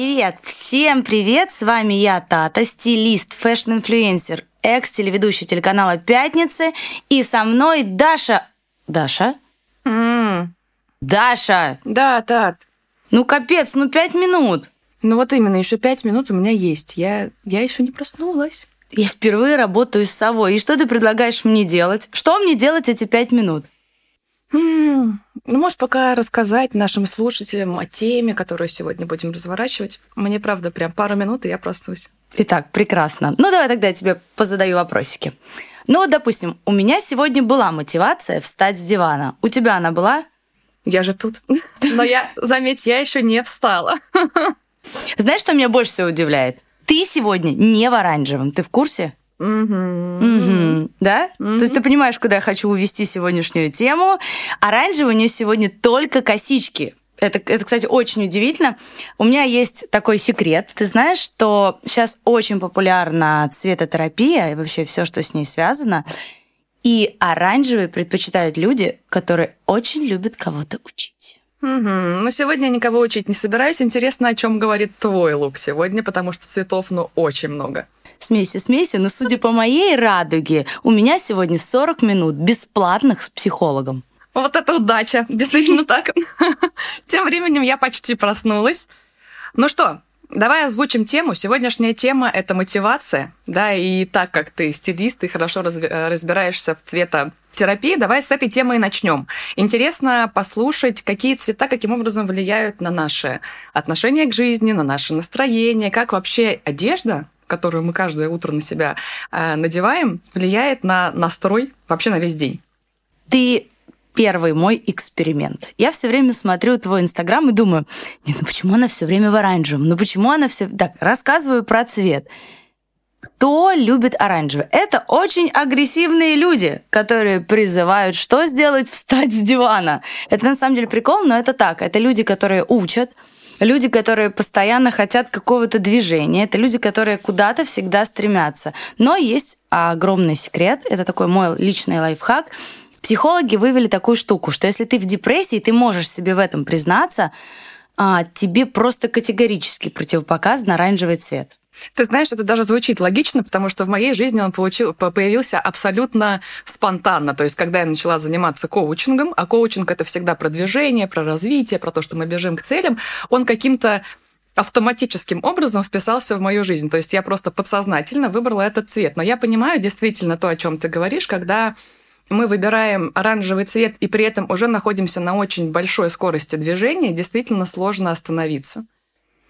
Привет! Всем привет! С вами я, Тата, стилист, fashion-инфлюенсер, экс-телеведущий телеканала «Пятницы». И со мной Даша... Даша? М, Даша! Да, Тат. Ну капец, ну пять минут! Ну вот именно, еще пять минут у меня есть. Я, я еще не проснулась. Я впервые работаю с совой. И что ты предлагаешь мне делать? Что мне делать эти пять минут? Ну, можешь пока рассказать нашим слушателям о теме, которую сегодня будем разворачивать. Мне, правда, прям пару минут, и я проснусь. Итак, прекрасно. Ну, давай тогда я тебе позадаю вопросики. Ну, вот, допустим, у меня сегодня была мотивация встать с дивана. У тебя она была? Я же тут. Но я, заметь, я еще не встала. Знаешь, что меня больше всего удивляет? Ты сегодня не в оранжевом. Ты в курсе? Мгм. Мгм. Да? То есть ты понимаешь, куда я хочу увести сегодняшнюю тему. Оранжевый у нее сегодня только косички. Это, это, кстати, очень удивительно. У меня есть такой секрет. Ты знаешь, что сейчас очень популярна цветотерапия и вообще все, что с ней связано. И оранжевый предпочитают люди, которые очень любят кого-то учить. Мгм. Ну, сегодня я никого учить не собираюсь. Интересно, о чем говорит твой лук сегодня, потому что цветов, ну, очень много. Смейся, смейся, но судя по моей радуге, у меня сегодня 40 минут бесплатных с психологом. Вот это удача. Действительно так. Тем временем я почти проснулась. Ну что, давай озвучим тему. Сегодняшняя тема — это мотивация. Да, и так как ты стилист и хорошо э, разбираешься в цветотерапии, давай с этой темы и начнем. Интересно послушать, какие цвета каким образом влияют на наши отношения к жизни, на наше настроение, как вообще одежда которую мы каждое утро на себя э, надеваем, влияет на настрой вообще на весь день. Ты первый мой эксперимент. Я все время смотрю твой инстаграм и думаю, нет, ну почему она все время в оранжевом? Ну почему она все... Так, рассказываю про цвет. Кто любит оранжевый? Это очень агрессивные люди, которые призывают, что сделать, встать с дивана. Это на самом деле прикол, но это так. Это люди, которые учат, люди, которые постоянно хотят какого-то движения, это люди, которые куда-то всегда стремятся. Но есть огромный секрет, это такой мой личный лайфхак. Психологи вывели такую штуку, что если ты в депрессии, ты можешь себе в этом признаться, а, тебе просто категорически противопоказан оранжевый цвет. Ты знаешь, это даже звучит логично, потому что в моей жизни он получил, по- появился абсолютно спонтанно. То есть, когда я начала заниматься коучингом, а коучинг это всегда про движение, про развитие, про то, что мы бежим к целям, он каким-то автоматическим образом вписался в мою жизнь. То есть я просто подсознательно выбрала этот цвет. Но я понимаю действительно то, о чем ты говоришь, когда мы выбираем оранжевый цвет и при этом уже находимся на очень большой скорости движения, действительно сложно остановиться.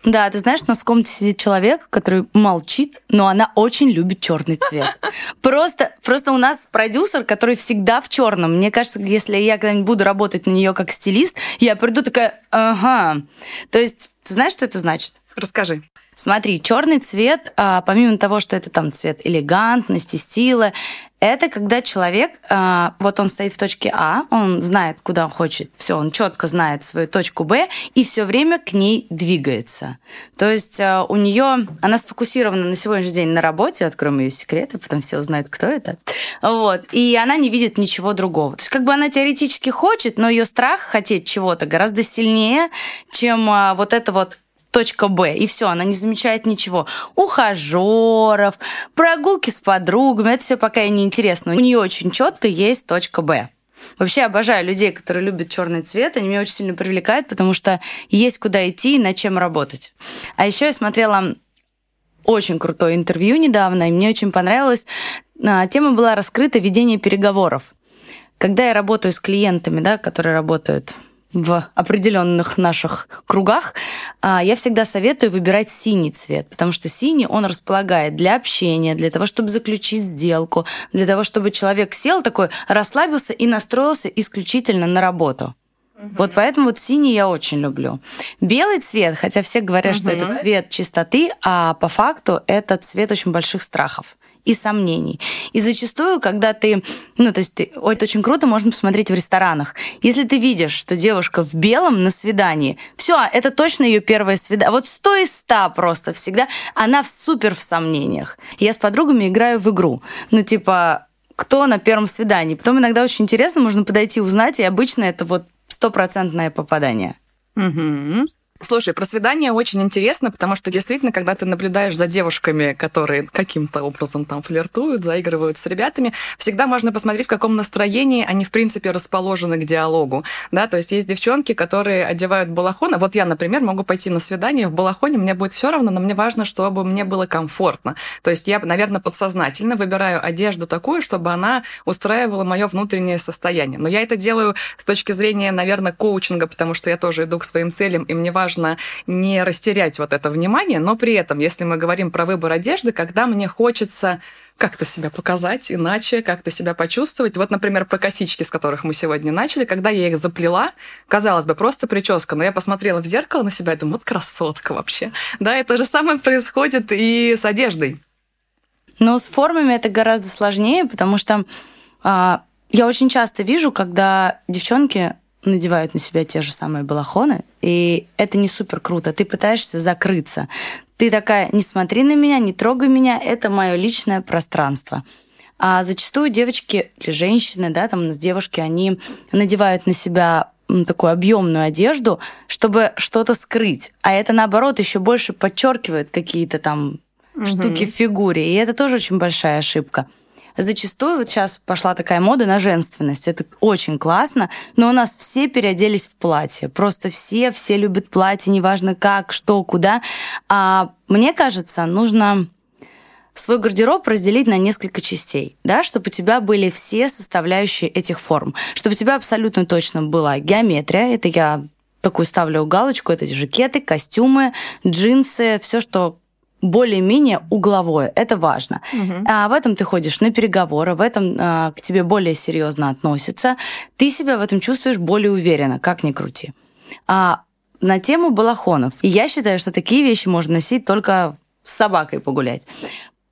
Да, ты знаешь, у нас в комнате сидит человек, который молчит, но она очень любит черный цвет. Просто, просто у нас продюсер, который всегда в черном. Мне кажется, если я когда-нибудь буду работать на нее как стилист, я приду такая, ага. То есть, ты знаешь, что это значит? Расскажи. Смотри, черный цвет, а, помимо того, что это там цвет элегантности, силы, это когда человек, а, вот он стоит в точке А, он знает, куда он хочет, все, он четко знает свою точку Б и все время к ней двигается. То есть а, у нее, она сфокусирована на сегодняшний день на работе, откроем ее секреты, потом все узнают, кто это. Вот. И она не видит ничего другого. То есть как бы она теоретически хочет, но ее страх хотеть чего-то гораздо сильнее, чем а, вот это вот точка Б, и все, она не замечает ничего. Ухажеров, прогулки с подругами, это все пока ей не интересно. У нее очень четко есть точка Б. Вообще обожаю людей, которые любят черный цвет, они меня очень сильно привлекают, потому что есть куда идти и над чем работать. А еще я смотрела очень крутое интервью недавно, и мне очень понравилось. А, Тема была раскрыта ведение переговоров. Когда я работаю с клиентами, да, которые работают в определенных наших кругах, а, я всегда советую выбирать синий цвет, потому что синий, он располагает для общения, для того, чтобы заключить сделку, для того, чтобы человек сел такой, расслабился и настроился исключительно на работу. Вот поэтому вот синий я очень люблю. Белый цвет, хотя все говорят, что это цвет чистоты, а по факту это цвет очень больших страхов и сомнений. И зачастую, когда ты, ну, то есть ты, это очень круто, можно посмотреть в ресторанах. Если ты видишь, что девушка в белом на свидании, все, это точно ее первое свидание. Вот сто из ста просто всегда, она в супер в сомнениях. Я с подругами играю в игру. Ну, типа, кто на первом свидании. Потом иногда очень интересно, можно подойти узнать, и обычно это вот стопроцентное попадание. Мгм. Слушай, про свидание очень интересно, потому что действительно, когда ты наблюдаешь за девушками, которые каким-то образом там флиртуют, заигрывают с ребятами, всегда можно посмотреть, в каком настроении они, в принципе, расположены к диалогу. Да, то есть есть девчонки, которые одевают балахон. Вот я, например, могу пойти на свидание в балахоне, мне будет все равно, но мне важно, чтобы мне было комфортно. То есть я, наверное, подсознательно выбираю одежду такую, чтобы она устраивала мое внутреннее состояние. Но я это делаю с точки зрения, наверное, коучинга, потому что я тоже иду к своим целям, и мне важно важно не растерять вот это внимание, но при этом, если мы говорим про выбор одежды, когда мне хочется как-то себя показать иначе, как-то себя почувствовать. Вот, например, про косички, с которых мы сегодня начали, когда я их заплела, казалось бы, просто прическа, но я посмотрела в зеркало на себя и думаю, вот красотка вообще. Да, и то же самое происходит и с одеждой. Но с формами это гораздо сложнее, потому что а, я очень часто вижу, когда девчонки надевают на себя те же самые балахоны, и это не супер круто. Ты пытаешься закрыться. Ты такая, не смотри на меня, не трогай меня, это мое личное пространство. А зачастую девочки или женщины, да, там девушки, они надевают на себя такую объемную одежду, чтобы что-то скрыть. А это наоборот еще больше подчеркивает какие-то там угу. штуки в фигуре. И это тоже очень большая ошибка зачастую вот сейчас пошла такая мода на женственность. Это очень классно, но у нас все переоделись в платье. Просто все, все любят платье, неважно как, что, куда. А мне кажется, нужно свой гардероб разделить на несколько частей, да, чтобы у тебя были все составляющие этих форм, чтобы у тебя абсолютно точно была геометрия, это я такую ставлю галочку, это жакеты, костюмы, джинсы, все, что более-менее угловое. Это важно. Угу. А в этом ты ходишь на переговоры, в этом а, к тебе более серьезно относятся. Ты себя в этом чувствуешь более уверенно, как ни крути. А на тему балахонов. я считаю, что такие вещи можно носить только с собакой погулять.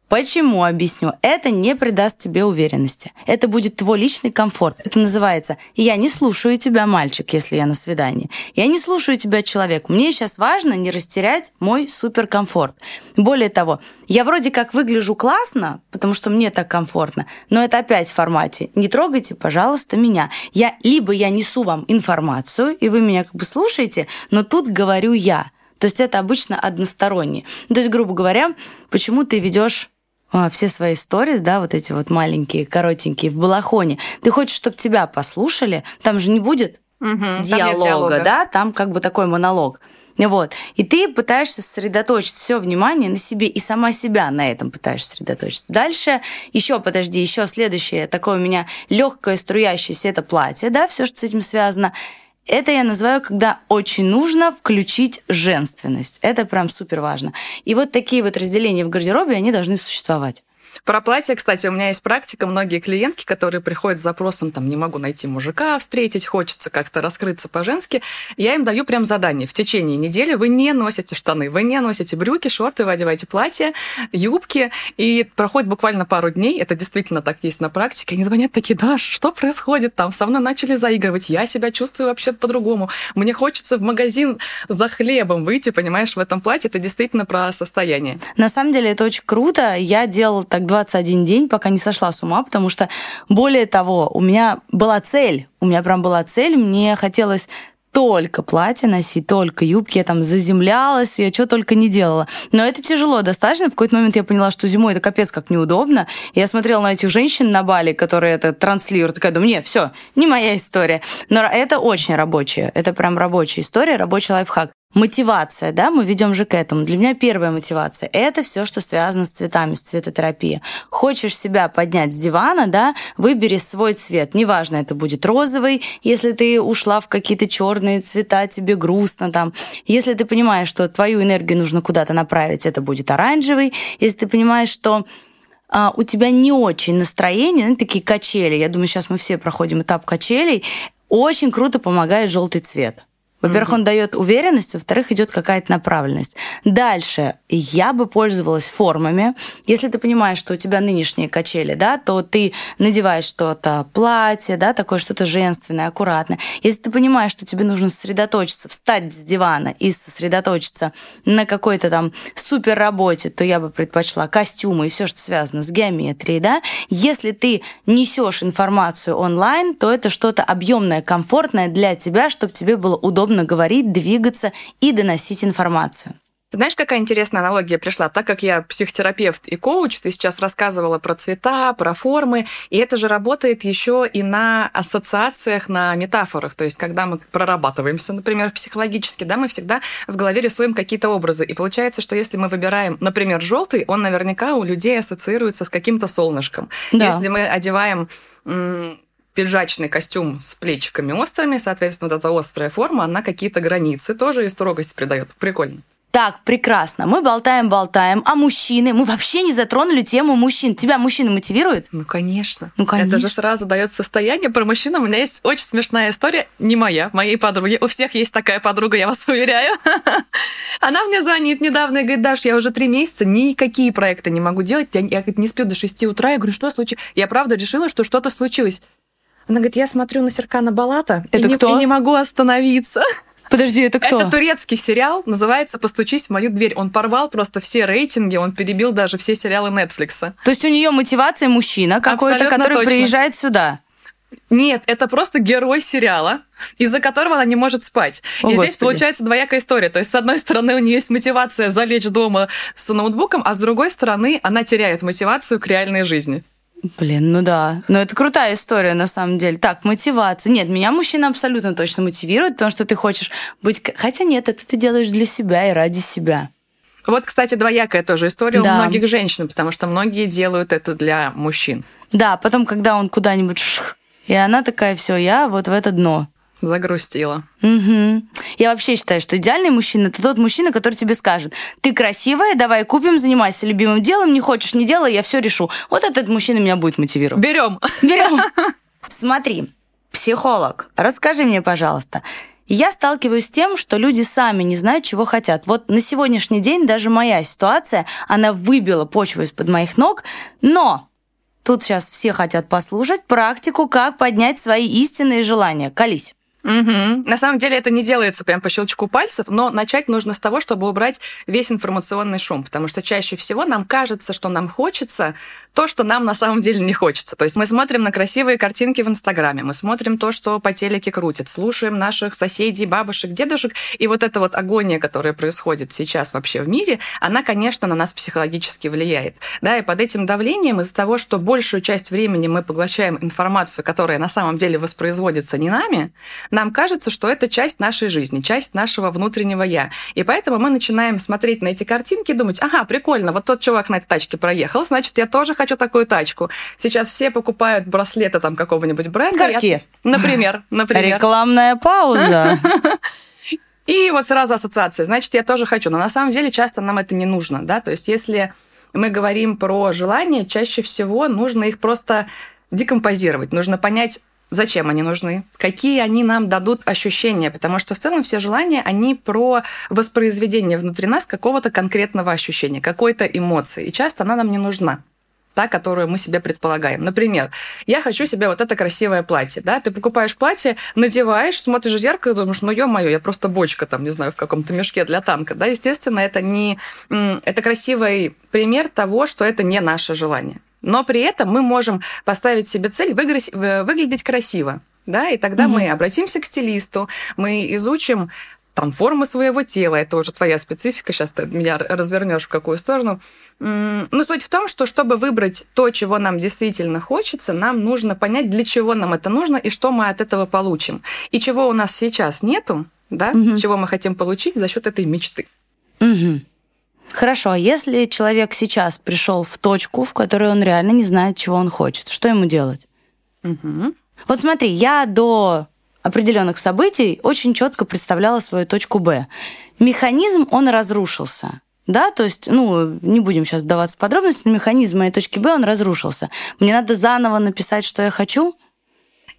Почему, объясню, это не придаст тебе уверенности. Это будет твой личный комфорт. Это называется «я не слушаю тебя, мальчик, если я на свидании». «Я не слушаю тебя, человек. Мне сейчас важно не растерять мой суперкомфорт». Более того, я вроде как выгляжу классно, потому что мне так комфортно, но это опять в формате «не трогайте, пожалуйста, меня». Я, либо я несу вам информацию, и вы меня как бы слушаете, но тут говорю я. То есть это обычно односторонне. То есть, грубо говоря, почему ты ведешь все свои сторис, да, вот эти вот маленькие, коротенькие, в балахоне, ты хочешь, чтобы тебя послушали, там же не будет угу, диалога, диалога, да, там как бы такой монолог. Вот. И ты пытаешься сосредоточить все внимание на себе и сама себя на этом пытаешься сосредоточиться. Дальше еще, подожди, еще следующее, такое у меня легкое струящееся это платье, да, все, что с этим связано. Это я называю, когда очень нужно включить женственность. Это прям супер важно. И вот такие вот разделения в гардеробе, они должны существовать. Про платье, кстати, у меня есть практика. Многие клиентки, которые приходят с запросом, там, не могу найти мужика, встретить, хочется как-то раскрыться по-женски, я им даю прям задание. В течение недели вы не носите штаны, вы не носите брюки, шорты, вы одеваете платье, юбки, и проходит буквально пару дней, это действительно так есть на практике, они звонят такие, Даш, что происходит там? Со мной начали заигрывать, я себя чувствую вообще по-другому. Мне хочется в магазин за хлебом выйти, понимаешь, в этом платье. Это действительно про состояние. На самом деле это очень круто. Я делала так 21 день, пока не сошла с ума, потому что, более того, у меня была цель, у меня прям была цель, мне хотелось только платье носить, только юбки, я там заземлялась, я что только не делала. Но это тяжело достаточно. В какой-то момент я поняла, что зимой это капец как неудобно. Я смотрела на этих женщин на Бали, которые это транслируют, такая, думаю, нет, все, не моя история. Но это очень рабочая, это прям рабочая история, рабочий лайфхак. Мотивация, да, мы ведем же к этому. Для меня первая мотивация – это все, что связано с цветами, с цветотерапией. Хочешь себя поднять с дивана, да, выбери свой цвет. Неважно, это будет розовый, если ты ушла в какие-то черные цвета, тебе грустно там. Если ты понимаешь, что твою энергию нужно куда-то направить, это будет оранжевый. Если ты понимаешь, что а, у тебя не очень настроение, ну, такие качели. Я думаю, сейчас мы все проходим этап качелей. Очень круто помогает желтый цвет. Во-первых, mm-hmm. он дает уверенность, во-вторых, идет какая-то направленность. Дальше я бы пользовалась формами. Если ты понимаешь, что у тебя нынешние качели, да, то ты надеваешь что-то платье, да, такое что-то женственное, аккуратное. Если ты понимаешь, что тебе нужно сосредоточиться, встать с дивана и сосредоточиться на какой-то там супер работе, то я бы предпочла костюмы и все, что связано с геометрией, да. Если ты несешь информацию онлайн, то это что-то объемное, комфортное для тебя, чтобы тебе было удобно удобно говорить, двигаться и доносить информацию. Знаешь, какая интересная аналогия пришла? Так как я психотерапевт и коуч, ты сейчас рассказывала про цвета, про формы, и это же работает еще и на ассоциациях, на метафорах. То есть, когда мы прорабатываемся, например, психологически, да, мы всегда в голове рисуем какие-то образы. И получается, что если мы выбираем, например, желтый, он наверняка у людей ассоциируется с каким-то солнышком. Да. Если мы одеваем пиджачный костюм с плечиками острыми, соответственно, вот эта острая форма, она какие-то границы тоже и строгость придает. Прикольно. Так, прекрасно. Мы болтаем-болтаем. А мужчины? Мы вообще не затронули тему мужчин. Тебя мужчины мотивируют? Ну, конечно. Ну, конечно. Это же сразу дает состояние. Про мужчин у меня есть очень смешная история. Не моя, моей подруги. У всех есть такая подруга, я вас уверяю. Она мне звонит недавно и говорит, Даш, я уже три месяца никакие проекты не могу делать. Я, я не сплю до 6 утра. Я говорю, что случилось? Я правда решила, что что-то случилось. Она говорит, я смотрю на Серкана Балата Это и, кто? Не, и не могу остановиться. Подожди, это кто? Это турецкий сериал, называется «Постучись в мою дверь». Он порвал просто все рейтинги, он перебил даже все сериалы Netflix. То есть у нее мотивация мужчина какой-то, который точно. приезжает сюда? Нет, это просто герой сериала, из-за которого она не может спать. О, и Господи. здесь получается двоякая история. То есть, с одной стороны, у нее есть мотивация залечь дома с ноутбуком, а с другой стороны, она теряет мотивацию к реальной жизни. Блин, ну да. Но это крутая история, на самом деле. Так, мотивация. Нет, меня мужчина абсолютно точно мотивирует, потому что ты хочешь быть... Хотя нет, это ты делаешь для себя и ради себя. Вот, кстати, двоякая тоже история да. у многих женщин, потому что многие делают это для мужчин. Да, потом, когда он куда-нибудь... И она такая, все, я вот в это дно. Загрустила. Угу. Я вообще считаю, что идеальный мужчина это тот мужчина, который тебе скажет: ты красивая, давай купим, занимайся любимым делом, не хочешь, не делай, я все решу. Вот этот мужчина меня будет мотивировать. Берем. Берем. Смотри, психолог, расскажи мне, пожалуйста. Я сталкиваюсь с тем, что люди сами не знают, чего хотят. Вот на сегодняшний день даже моя ситуация, она выбила почву из-под моих ног, но тут сейчас все хотят послушать практику, как поднять свои истинные желания. Колись. Угу. На самом деле это не делается прям по щелчку пальцев, но начать нужно с того, чтобы убрать весь информационный шум, потому что чаще всего нам кажется, что нам хочется то, что нам на самом деле не хочется. То есть мы смотрим на красивые картинки в Инстаграме, мы смотрим то, что по телеке крутит, слушаем наших соседей, бабушек, дедушек, и вот эта вот агония, которая происходит сейчас вообще в мире, она, конечно, на нас психологически влияет. Да, и под этим давлением из-за того, что большую часть времени мы поглощаем информацию, которая на самом деле воспроизводится не нами, нам кажется, что это часть нашей жизни, часть нашего внутреннего «я». И поэтому мы начинаем смотреть на эти картинки и думать, ага, прикольно, вот тот чувак на этой тачке проехал, значит, я тоже хочу такую тачку. Сейчас все покупают браслеты там какого-нибудь бренда. Какие? Я... Например, например. Рекламная пауза. И вот сразу ассоциация. Значит, я тоже хочу. Но на самом деле часто нам это не нужно, да? То есть если мы говорим про желания, чаще всего нужно их просто декомпозировать. Нужно понять, Зачем они нужны? Какие они нам дадут ощущения? Потому что в целом все желания, они про воспроизведение внутри нас какого-то конкретного ощущения, какой-то эмоции. И часто она нам не нужна та, которую мы себе предполагаем. Например, я хочу себе вот это красивое платье, да, ты покупаешь платье, надеваешь, смотришь в зеркало и думаешь, ну, ё-моё, я просто бочка там, не знаю, в каком-то мешке для танка, да, естественно, это не... Это красивый пример того, что это не наше желание. Но при этом мы можем поставить себе цель выглядеть красиво. Да, и тогда mm-hmm. мы обратимся к стилисту, мы изучим там формы своего тела, это уже твоя специфика, сейчас ты меня развернешь в какую сторону. Но суть в том, что чтобы выбрать то, чего нам действительно хочется, нам нужно понять, для чего нам это нужно и что мы от этого получим. И чего у нас сейчас нету, да, угу. чего мы хотим получить за счет этой мечты. Угу. Хорошо, а если человек сейчас пришел в точку, в которой он реально не знает, чего он хочет, что ему делать? Угу. Вот смотри, я до определенных событий очень четко представляла свою точку Б. Механизм, он разрушился. Да, то есть, ну, не будем сейчас вдаваться в подробности, но механизм моей точки Б, он разрушился. Мне надо заново написать, что я хочу –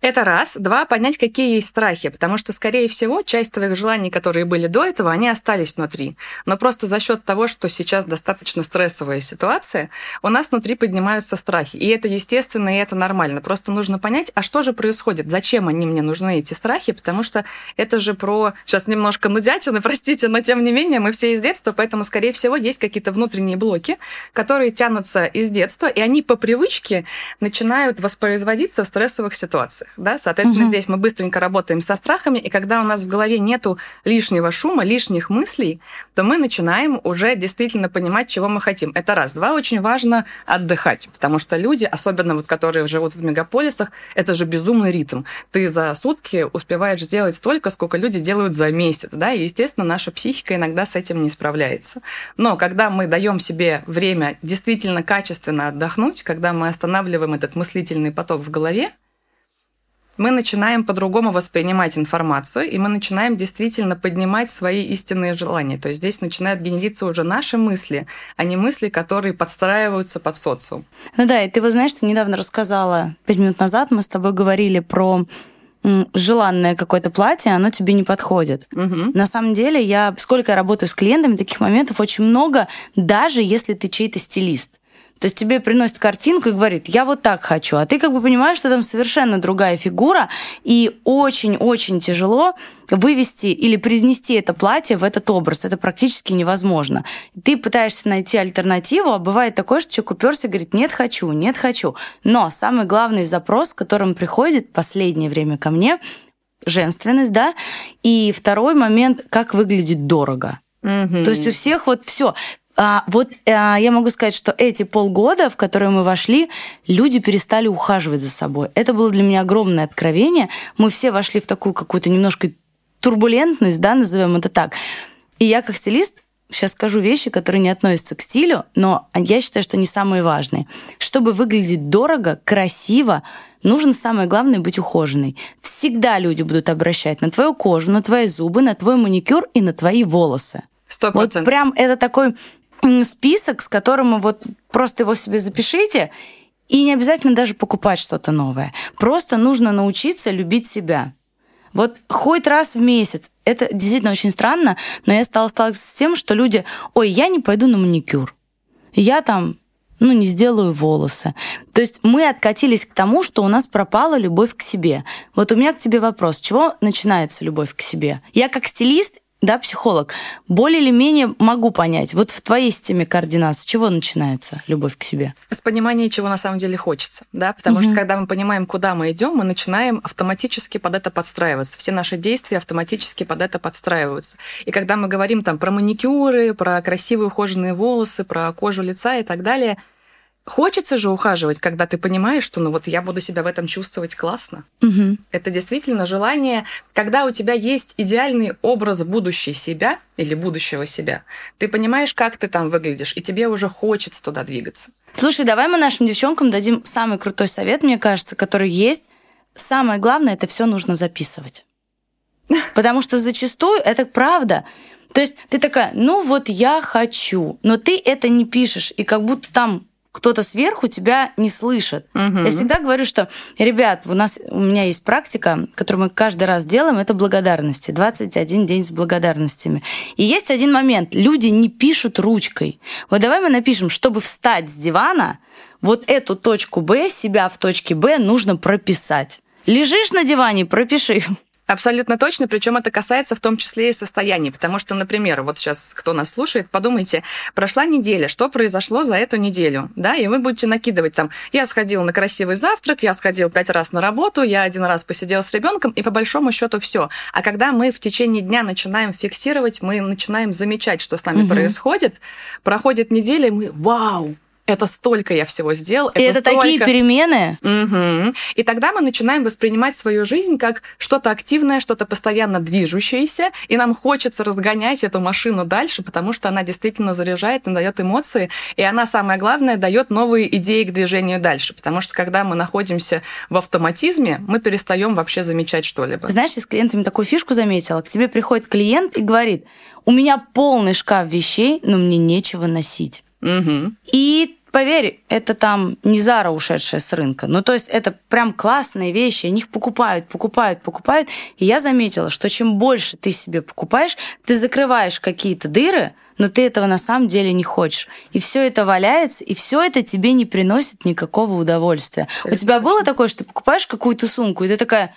это раз. Два, понять, какие есть страхи, потому что, скорее всего, часть твоих желаний, которые были до этого, они остались внутри. Но просто за счет того, что сейчас достаточно стрессовая ситуация, у нас внутри поднимаются страхи. И это естественно, и это нормально. Просто нужно понять, а что же происходит, зачем они мне нужны, эти страхи, потому что это же про... Сейчас немножко нудятины, простите, но тем не менее мы все из детства, поэтому, скорее всего, есть какие-то внутренние блоки, которые тянутся из детства, и они по привычке начинают воспроизводиться в стрессовых ситуациях. Эмоциях, да, соответственно, угу. здесь мы быстренько работаем со страхами, и когда у нас в голове нету лишнего шума, лишних мыслей, то мы начинаем уже действительно понимать, чего мы хотим. Это раз. Два, очень важно отдыхать, потому что люди, особенно вот которые живут в мегаполисах, это же безумный ритм. Ты за сутки успеваешь сделать столько, сколько люди делают за месяц, да, и, естественно, наша психика иногда с этим не справляется. Но когда мы даем себе время действительно качественно отдохнуть, когда мы останавливаем этот мыслительный поток в голове, мы начинаем по-другому воспринимать информацию, и мы начинаем действительно поднимать свои истинные желания. То есть здесь начинают генериться уже наши мысли, а не мысли, которые подстраиваются под социум. Ну да, и ты вот знаешь, ты недавно рассказала, пять минут назад мы с тобой говорили про желанное какое-то платье, оно тебе не подходит. Угу. На самом деле, я сколько я работаю с клиентами, таких моментов очень много, даже если ты чей-то стилист. То есть тебе приносит картинку и говорит, я вот так хочу, а ты как бы понимаешь, что там совершенно другая фигура, и очень-очень тяжело вывести или принести это платье в этот образ. Это практически невозможно. Ты пытаешься найти альтернативу, а бывает такое, что человек уперся и говорит, нет, хочу, нет, хочу. Но самый главный запрос, которым приходит в последнее время ко мне, женственность, да, и второй момент, как выглядит дорого. Mm-hmm. То есть у всех вот все. А, вот а, я могу сказать, что эти полгода, в которые мы вошли, люди перестали ухаживать за собой. Это было для меня огромное откровение. Мы все вошли в такую какую-то немножко турбулентность, да, назовем это так. И я как стилист сейчас скажу вещи, которые не относятся к стилю, но я считаю, что они самые важные. Чтобы выглядеть дорого, красиво, нужно самое главное быть ухоженной. Всегда люди будут обращать на твою кожу, на твои зубы, на твой маникюр и на твои волосы. Сто Вот прям это такой список, с которым вот просто его себе запишите, и не обязательно даже покупать что-то новое. Просто нужно научиться любить себя. Вот хоть раз в месяц. Это действительно очень странно, но я стала сталкиваться с тем, что люди, ой, я не пойду на маникюр. Я там ну, не сделаю волосы. То есть мы откатились к тому, что у нас пропала любовь к себе. Вот у меня к тебе вопрос. Чего начинается любовь к себе? Я как стилист да, психолог, более или менее могу понять. Вот в твоей системе координат с чего начинается любовь к себе? С понимания, чего на самом деле хочется, да, потому угу. что когда мы понимаем, куда мы идем, мы начинаем автоматически под это подстраиваться. Все наши действия автоматически под это подстраиваются. И когда мы говорим там про маникюры, про красивые ухоженные волосы, про кожу лица и так далее – Хочется же ухаживать, когда ты понимаешь, что ну вот я буду себя в этом чувствовать классно. Угу. Это действительно желание, когда у тебя есть идеальный образ будущей себя или будущего себя, ты понимаешь, как ты там выглядишь, и тебе уже хочется туда двигаться. Слушай, давай мы нашим девчонкам дадим самый крутой совет, мне кажется, который есть. Самое главное, это все нужно записывать. Потому что зачастую это правда. То есть ты такая, ну вот я хочу, но ты это не пишешь, и как будто там кто-то сверху тебя не слышит. Угу. Я всегда говорю, что, ребят, у нас у меня есть практика, которую мы каждый раз делаем, это благодарности. 21 день с благодарностями. И есть один момент. Люди не пишут ручкой. Вот давай мы напишем, чтобы встать с дивана, вот эту точку Б, себя в точке Б нужно прописать. Лежишь на диване, пропиши. Абсолютно точно, причем это касается в том числе и состояний, потому что, например, вот сейчас кто нас слушает, подумайте, прошла неделя, что произошло за эту неделю, да, и вы будете накидывать там, я сходил на красивый завтрак, я сходил пять раз на работу, я один раз посидел с ребенком, и по большому счету все. А когда мы в течение дня начинаем фиксировать, мы начинаем замечать, что с нами угу. происходит, проходит неделя, и мы, вау, это столько я всего сделал. И это, это столько... такие перемены. Угу. И тогда мы начинаем воспринимать свою жизнь как что-то активное, что-то постоянно движущееся, и нам хочется разгонять эту машину дальше, потому что она действительно заряжает и дает эмоции, и она, самое главное, дает новые идеи к движению дальше, потому что когда мы находимся в автоматизме, мы перестаем вообще замечать что-либо. Знаешь, я с клиентами такую фишку заметила. К тебе приходит клиент и говорит, у меня полный шкаф вещей, но мне нечего носить. Угу. И Поверь, это там не Зара, ушедшая с рынка. Ну, то есть это прям классные вещи, они их покупают, покупают, покупают. И я заметила, что чем больше ты себе покупаешь, ты закрываешь какие-то дыры, но ты этого на самом деле не хочешь. И все это валяется, и все это тебе не приносит никакого удовольствия. Все У тебя было такое, что ты покупаешь какую-то сумку, и ты такая,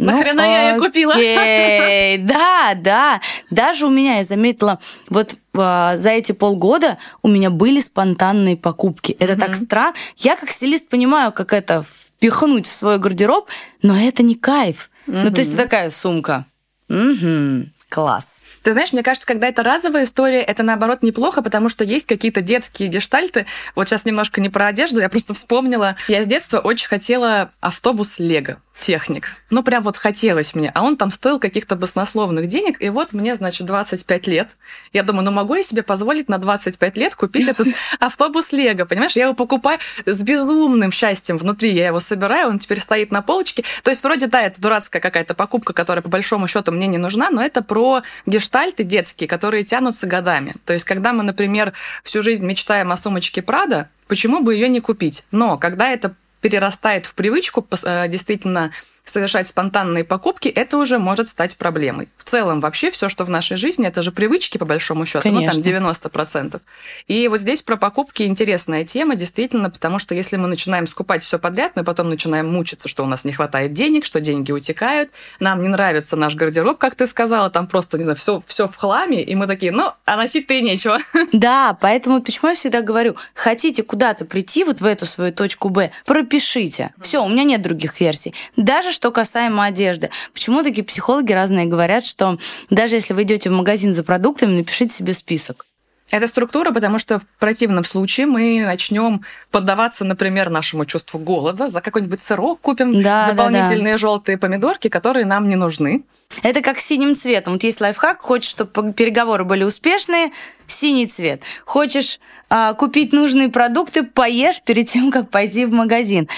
ну, Нахрена я ее купила? Да, да. Даже у меня, я заметила, вот а, за эти полгода у меня были спонтанные покупки. Это так странно. Я как стилист понимаю, как это впихнуть в свой гардероб, но это не кайф. Угу. Ну, то есть такая сумка. Угу. Класс. Ты знаешь, мне кажется, когда это разовая история, это наоборот неплохо, потому что есть какие-то детские гештальты. Вот сейчас немножко не про одежду, я просто вспомнила. Я с детства очень хотела автобус Лего техник. Ну, прям вот хотелось мне. А он там стоил каких-то баснословных денег. И вот мне, значит, 25 лет. Я думаю, ну могу я себе позволить на 25 лет купить этот автобус Лего? Понимаешь, я его покупаю с безумным счастьем внутри. Я его собираю, он теперь стоит на полочке. То есть вроде, да, это дурацкая какая-то покупка, которая по большому счету мне не нужна, но это про гештальты детские, которые тянутся годами. То есть когда мы, например, всю жизнь мечтаем о сумочке Прада, почему бы ее не купить? Но когда это перерастает в привычку э, действительно совершать спонтанные покупки, это уже может стать проблемой. В целом вообще все, что в нашей жизни, это же привычки, по большому счету, Конечно. ну там 90%. И вот здесь про покупки интересная тема, действительно, потому что если мы начинаем скупать все подряд, мы потом начинаем мучиться, что у нас не хватает денег, что деньги утекают, нам не нравится наш гардероб, как ты сказала, там просто, не знаю, все, все в хламе, и мы такие, ну, а носить-то и нечего. Да, поэтому почему я всегда говорю, хотите куда-то прийти вот в эту свою точку Б, пропишите. Все, у меня нет других версий. Даже что касаемо одежды. Почему такие психологи разные говорят, что даже если вы идете в магазин за продуктами, напишите себе список. Это структура, потому что в противном случае мы начнем поддаваться, например, нашему чувству голода, за какой-нибудь сырок купим да, дополнительные да, да. желтые помидорки, которые нам не нужны. Это как синим цветом. Вот есть лайфхак, хочешь, чтобы переговоры были успешные, синий цвет. Хочешь а, купить нужные продукты, поешь перед тем, как пойти в магазин.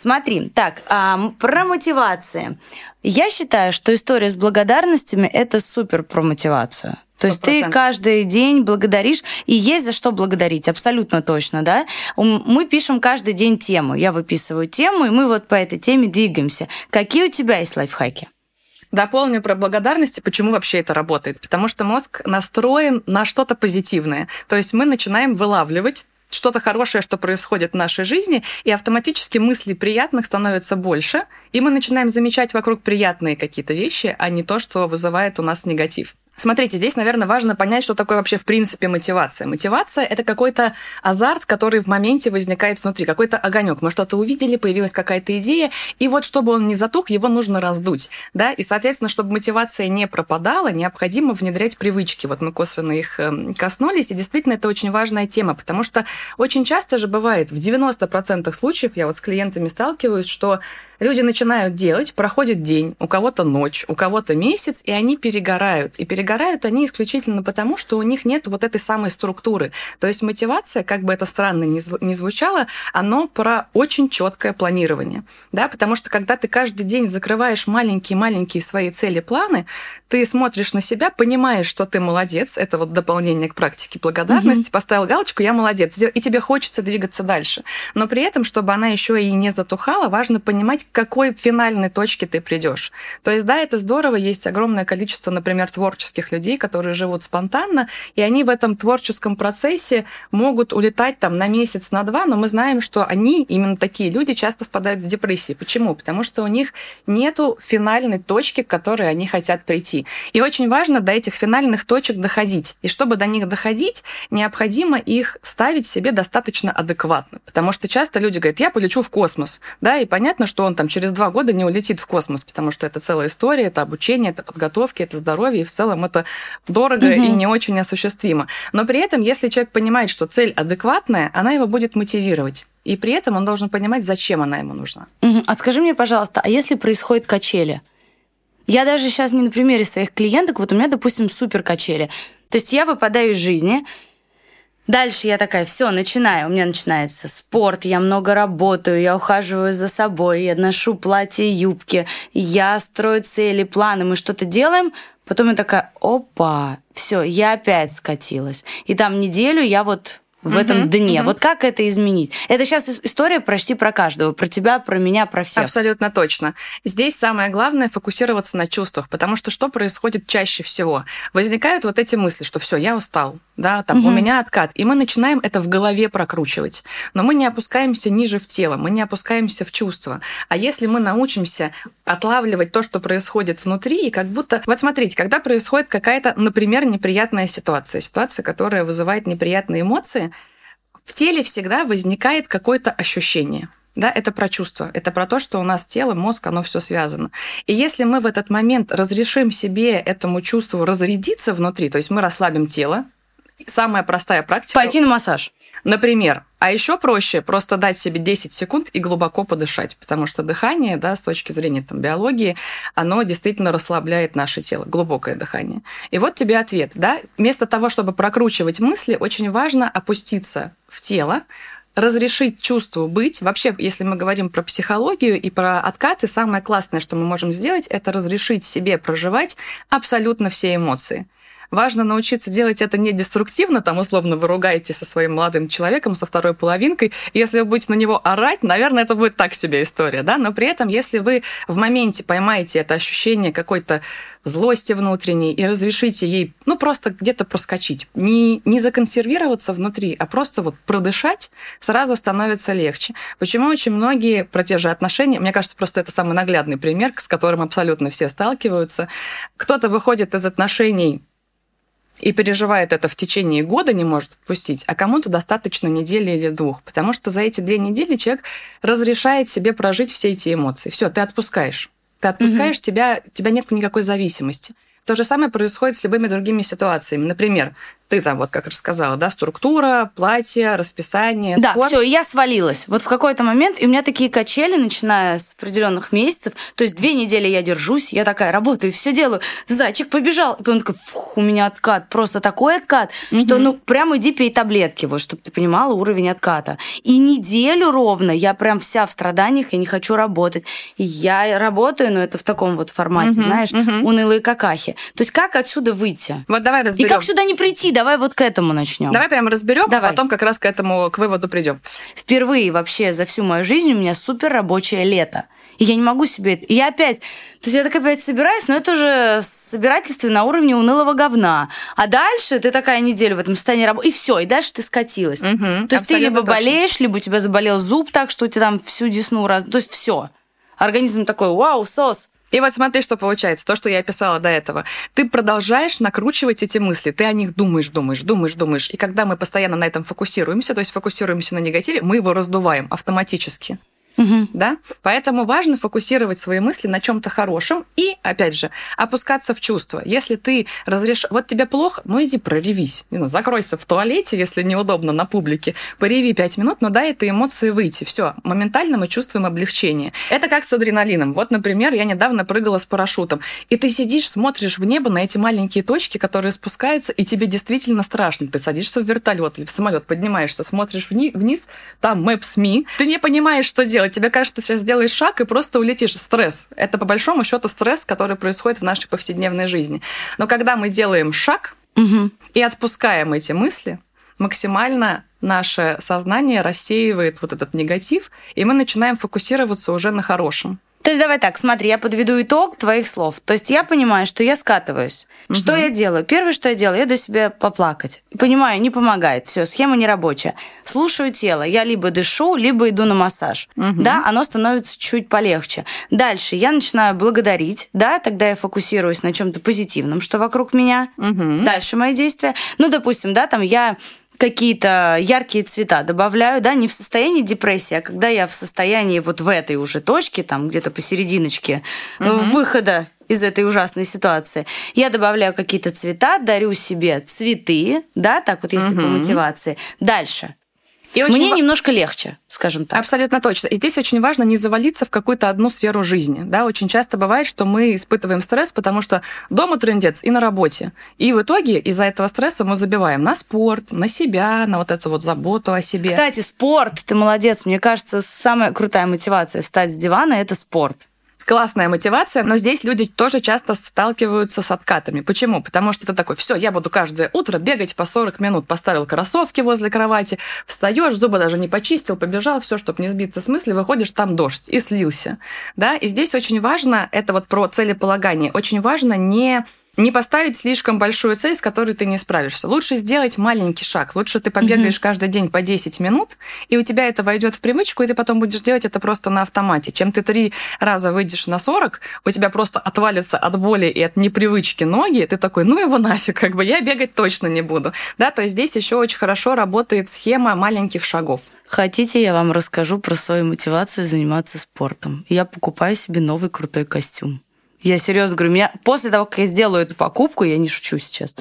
Смотри, так, а, про мотивации. Я считаю, что история с благодарностями – это супер про мотивацию. То есть ты каждый день благодаришь, и есть за что благодарить, абсолютно точно, да? Мы пишем каждый день тему. Я выписываю тему, и мы вот по этой теме двигаемся. Какие у тебя есть лайфхаки? Дополню про благодарности, почему вообще это работает. Потому что мозг настроен на что-то позитивное. То есть мы начинаем вылавливать что-то хорошее, что происходит в нашей жизни, и автоматически мыслей приятных становится больше, и мы начинаем замечать вокруг приятные какие-то вещи, а не то, что вызывает у нас негатив. Смотрите, здесь, наверное, важно понять, что такое вообще в принципе мотивация. Мотивация – это какой-то азарт, который в моменте возникает внутри, какой-то огонек. Мы что-то увидели, появилась какая-то идея, и вот чтобы он не затух, его нужно раздуть. Да? И, соответственно, чтобы мотивация не пропадала, необходимо внедрять привычки. Вот мы косвенно их эм, коснулись, и действительно это очень важная тема, потому что очень часто же бывает, в 90% случаев, я вот с клиентами сталкиваюсь, что люди начинают делать, проходит день, у кого-то ночь, у кого-то месяц, и они перегорают. И перегорают они исключительно потому, что у них нет вот этой самой структуры. То есть мотивация, как бы это странно ни звучало, оно про очень четкое планирование. Да? Потому что когда ты каждый день закрываешь маленькие-маленькие свои цели, планы, ты смотришь на себя, понимаешь, что ты молодец, это вот дополнение к практике благодарности, угу. поставил галочку, я молодец, и тебе хочется двигаться дальше. Но при этом, чтобы она еще и не затухала, важно понимать, к какой финальной точке ты придешь. То есть, да, это здорово, есть огромное количество, например, творческих людей, которые живут спонтанно, и они в этом творческом процессе могут улетать там на месяц, на два, но мы знаем, что они, именно такие люди, часто впадают в депрессии. Почему? Потому что у них нету финальной точки, к которой они хотят прийти. И очень важно до этих финальных точек доходить. И чтобы до них доходить, необходимо их ставить себе достаточно адекватно. Потому что часто люди говорят, я полечу в космос. Да, и понятно, что он там через два года не улетит в космос, потому что это целая история, это обучение, это подготовки, это здоровье, и в целом это дорого угу. и не очень осуществимо. Но при этом, если человек понимает, что цель адекватная, она его будет мотивировать. И при этом он должен понимать, зачем она ему нужна. Угу. А скажи мне, пожалуйста, а если происходит качели? Я даже сейчас не на примере своих клиенток, вот у меня, допустим, супер качели. То есть я выпадаю из жизни, Дальше я такая, все, начинаю. У меня начинается спорт, я много работаю, я ухаживаю за собой, я ношу платья и юбки, я строю цели, планы, мы что-то делаем. Потом я такая, опа, все, я опять скатилась. И там неделю я вот в uh этом дне. uh Вот как это изменить? Это сейчас история почти про каждого, про тебя, про меня, про всех. Абсолютно точно. Здесь самое главное фокусироваться на чувствах, потому что что происходит чаще всего? Возникают вот эти мысли, что все, я устал, да, там uh у меня откат, и мы начинаем это в голове прокручивать, но мы не опускаемся ниже в тело, мы не опускаемся в чувства. А если мы научимся отлавливать то, что происходит внутри, и как будто, вот смотрите, когда происходит какая-то, например, неприятная ситуация, ситуация, которая вызывает неприятные эмоции, в теле всегда возникает какое-то ощущение. да, это про чувство, это про то, что у нас тело, мозг, оно все связано. И если мы в этот момент разрешим себе этому чувству разрядиться внутри, то есть мы расслабим тело, самая простая практика... Пойти на массаж. Например, а еще проще просто дать себе 10 секунд и глубоко подышать, потому что дыхание, да, с точки зрения там, биологии, оно действительно расслабляет наше тело, глубокое дыхание. И вот тебе ответ, да, вместо того, чтобы прокручивать мысли, очень важно опуститься в тело, разрешить чувству быть. Вообще, если мы говорим про психологию и про откаты, самое классное, что мы можем сделать, это разрешить себе проживать абсолютно все эмоции. Важно научиться делать это не деструктивно, там, условно, вы ругаете со своим молодым человеком, со второй половинкой. Если вы будете на него орать, наверное, это будет так себе история, да? Но при этом, если вы в моменте поймаете это ощущение какой-то злости внутренней и разрешите ей, ну, просто где-то проскочить, не, не законсервироваться внутри, а просто вот продышать, сразу становится легче. Почему очень многие про те же отношения, мне кажется, просто это самый наглядный пример, с которым абсолютно все сталкиваются. Кто-то выходит из отношений и переживает это в течение года, не может отпустить, а кому-то достаточно недели или двух. Потому что за эти две недели человек разрешает себе прожить все эти эмоции. Все, ты отпускаешь. Ты отпускаешь, угу. тебя, у тебя нет никакой зависимости. То же самое происходит с любыми другими ситуациями. Например, ты там вот как рассказала, да, структура, платье, расписание, Да, все, я свалилась. Вот в какой-то момент, и у меня такие качели, начиная с определенных месяцев, то есть две недели я держусь, я такая работаю, все делаю, зайчик побежал, и потом такой, фух, у меня откат, просто такой откат, угу. что ну прям иди пей таблетки, вот, чтобы ты понимала уровень отката. И неделю ровно я прям вся в страданиях, я не хочу работать. Я работаю, но это в таком вот формате, угу, знаешь, угу. унылые какахи. То есть как отсюда выйти? Вот давай разберем. И как сюда не прийти? Давай вот к этому начнем. Давай прямо разберем, а потом как раз к этому к выводу придем. Впервые вообще за всю мою жизнь у меня супер рабочее лето. И я не могу себе... И я опять... То есть я так опять собираюсь, но это уже собирательство на уровне унылого говна. А дальше ты такая неделю в этом состоянии работы, и все, и дальше ты скатилась. Угу, То есть ты либо точно. болеешь, либо у тебя заболел зуб так, что у тебя там всю десну раз... То есть все. Организм такой, вау, сос. И вот смотри, что получается, то, что я описала до этого. Ты продолжаешь накручивать эти мысли, ты о них думаешь, думаешь, думаешь, думаешь. И когда мы постоянно на этом фокусируемся, то есть фокусируемся на негативе, мы его раздуваем автоматически. Угу. Да? Поэтому важно фокусировать свои мысли на чем-то хорошем и, опять же, опускаться в чувства. Если ты разрешаешь... Вот тебе плохо, ну иди проревись. Не знаю, закройся в туалете, если неудобно на публике. Пореви пять минут, но дай этой эмоции выйти. Все, моментально мы чувствуем облегчение. Это как с адреналином. Вот, например, я недавно прыгала с парашютом. И ты сидишь, смотришь в небо на эти маленькие точки, которые спускаются, и тебе действительно страшно. Ты садишься в вертолет или в самолет, поднимаешься, смотришь вниз, там Maps.me. Ты не понимаешь, что делать. Тебе кажется, ты сейчас сделаешь шаг и просто улетишь. Стресс. Это по большому счету стресс, который происходит в нашей повседневной жизни. Но когда мы делаем шаг угу. и отпускаем эти мысли, максимально наше сознание рассеивает вот этот негатив, и мы начинаем фокусироваться уже на хорошем. То есть давай так, смотри, я подведу итог твоих слов. То есть я понимаю, что я скатываюсь. Угу. Что я делаю? Первое, что я делаю, я иду себе поплакать. Понимаю, не помогает. Все, схема не рабочая. Слушаю тело. Я либо дышу, либо иду на массаж. Угу. Да, оно становится чуть полегче. Дальше я начинаю благодарить. Да, тогда я фокусируюсь на чем-то позитивном, что вокруг меня. Угу. Дальше мои действия. Ну, допустим, да, там я какие-то яркие цвета добавляю, да, не в состоянии депрессии, а когда я в состоянии вот в этой уже точке, там где-то посерединочке угу. выхода из этой ужасной ситуации. Я добавляю какие-то цвета, дарю себе цветы, да, так вот если угу. по мотивации. Дальше. И очень Мне немножко легче, скажем так. Абсолютно точно. И здесь очень важно не завалиться в какую-то одну сферу жизни. Да, очень часто бывает, что мы испытываем стресс, потому что дома трендец и на работе. И в итоге из-за этого стресса мы забиваем на спорт, на себя, на вот эту вот заботу о себе. Кстати, спорт, ты молодец. Мне кажется, самая крутая мотивация встать с дивана – это спорт классная мотивация, но здесь люди тоже часто сталкиваются с откатами. Почему? Потому что ты такой, все, я буду каждое утро бегать по 40 минут, поставил кроссовки возле кровати, встаешь, зубы даже не почистил, побежал, все, чтобы не сбиться с мысли, выходишь, там дождь, и слился. Да? И здесь очень важно, это вот про целеполагание, очень важно не не поставить слишком большую цель, с которой ты не справишься. Лучше сделать маленький шаг. Лучше ты побегаешь угу. каждый день по 10 минут, и у тебя это войдет в привычку, и ты потом будешь делать это просто на автомате. Чем ты три раза выйдешь на 40, у тебя просто отвалится от боли и от непривычки ноги, и ты такой, ну его нафиг, как бы я бегать точно не буду. Да, то есть здесь еще очень хорошо работает схема маленьких шагов. Хотите, я вам расскажу про свою мотивацию заниматься спортом. Я покупаю себе новый крутой костюм. Я серьезно говорю, меня после того, как я сделаю эту покупку, я не шучу сейчас,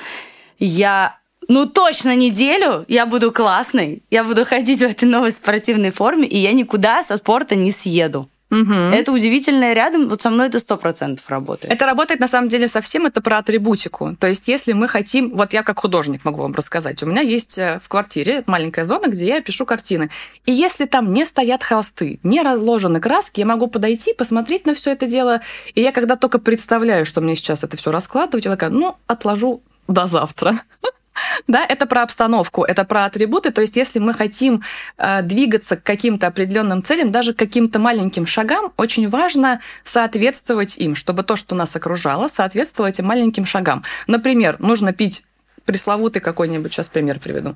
я ну точно неделю я буду классной, я буду ходить в этой новой спортивной форме, и я никуда со спорта не съеду. Угу. Это удивительное рядом, вот со мной это сто процентов работает. Это работает на самом деле совсем, это про атрибутику. То есть если мы хотим, вот я как художник могу вам рассказать, у меня есть э, в квартире маленькая зона, где я пишу картины. И если там не стоят холсты, не разложены краски, я могу подойти, посмотреть на все это дело, и я когда только представляю, что мне сейчас это все раскладывать, я такая, ну, отложу до завтра. Да, это про обстановку, это про атрибуты. То есть, если мы хотим э, двигаться к каким-то определенным целям, даже к каким-то маленьким шагам, очень важно соответствовать им, чтобы то, что нас окружало, соответствовало этим маленьким шагам. Например, нужно пить пресловутый какой-нибудь, сейчас пример приведу.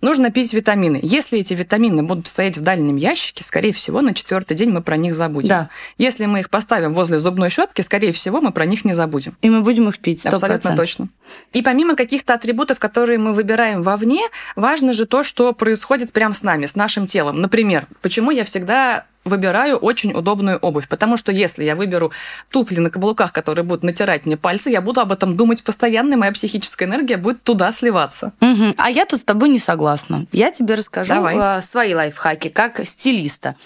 Нужно пить витамины. Если эти витамины будут стоять в дальнем ящике, скорее всего, на четвертый день мы про них забудем. Да. Если мы их поставим возле зубной щетки, скорее всего, мы про них не забудем. И мы будем их пить. 100%. Абсолютно точно. И помимо каких-то атрибутов, которые мы выбираем вовне, важно же то, что происходит прямо с нами, с нашим телом. Например, почему я всегда выбираю очень удобную обувь, потому что если я выберу туфли на каблуках, которые будут натирать мне пальцы, я буду об этом думать постоянно, и моя психическая энергия будет туда сливаться. Угу. А я тут с тобой не согласна. Я тебе расскажу Давай. А, свои лайфхаки как стилиста.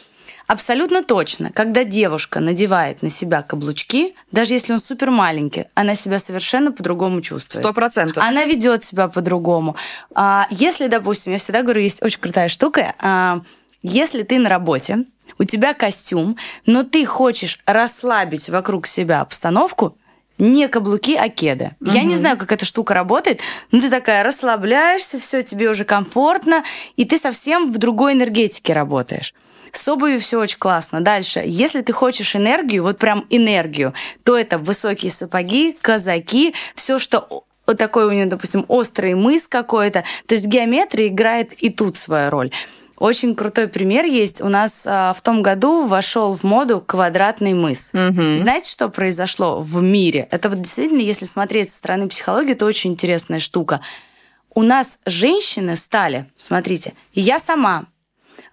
Абсолютно точно, когда девушка надевает на себя каблучки, даже если он супер маленький, она себя совершенно по-другому чувствует. Сто процентов. Она ведет себя по-другому. А, если, допустим, я всегда говорю, есть очень крутая штука, а, если ты на работе, у тебя костюм, но ты хочешь расслабить вокруг себя обстановку, не каблуки, а кеды. Угу. Я не знаю, как эта штука работает, но ты такая расслабляешься, все тебе уже комфортно, и ты совсем в другой энергетике работаешь. С обувью все очень классно. Дальше, если ты хочешь энергию, вот прям энергию, то это высокие сапоги, казаки, все, что вот такой у нее, допустим, острый мыс какой-то. То есть геометрия играет и тут свою роль. Очень крутой пример есть. У нас а, в том году вошел в моду квадратный мыс. Угу. Знаете, что произошло в мире? Это вот действительно, если смотреть со стороны психологии, это очень интересная штука. У нас женщины стали, смотрите, и я сама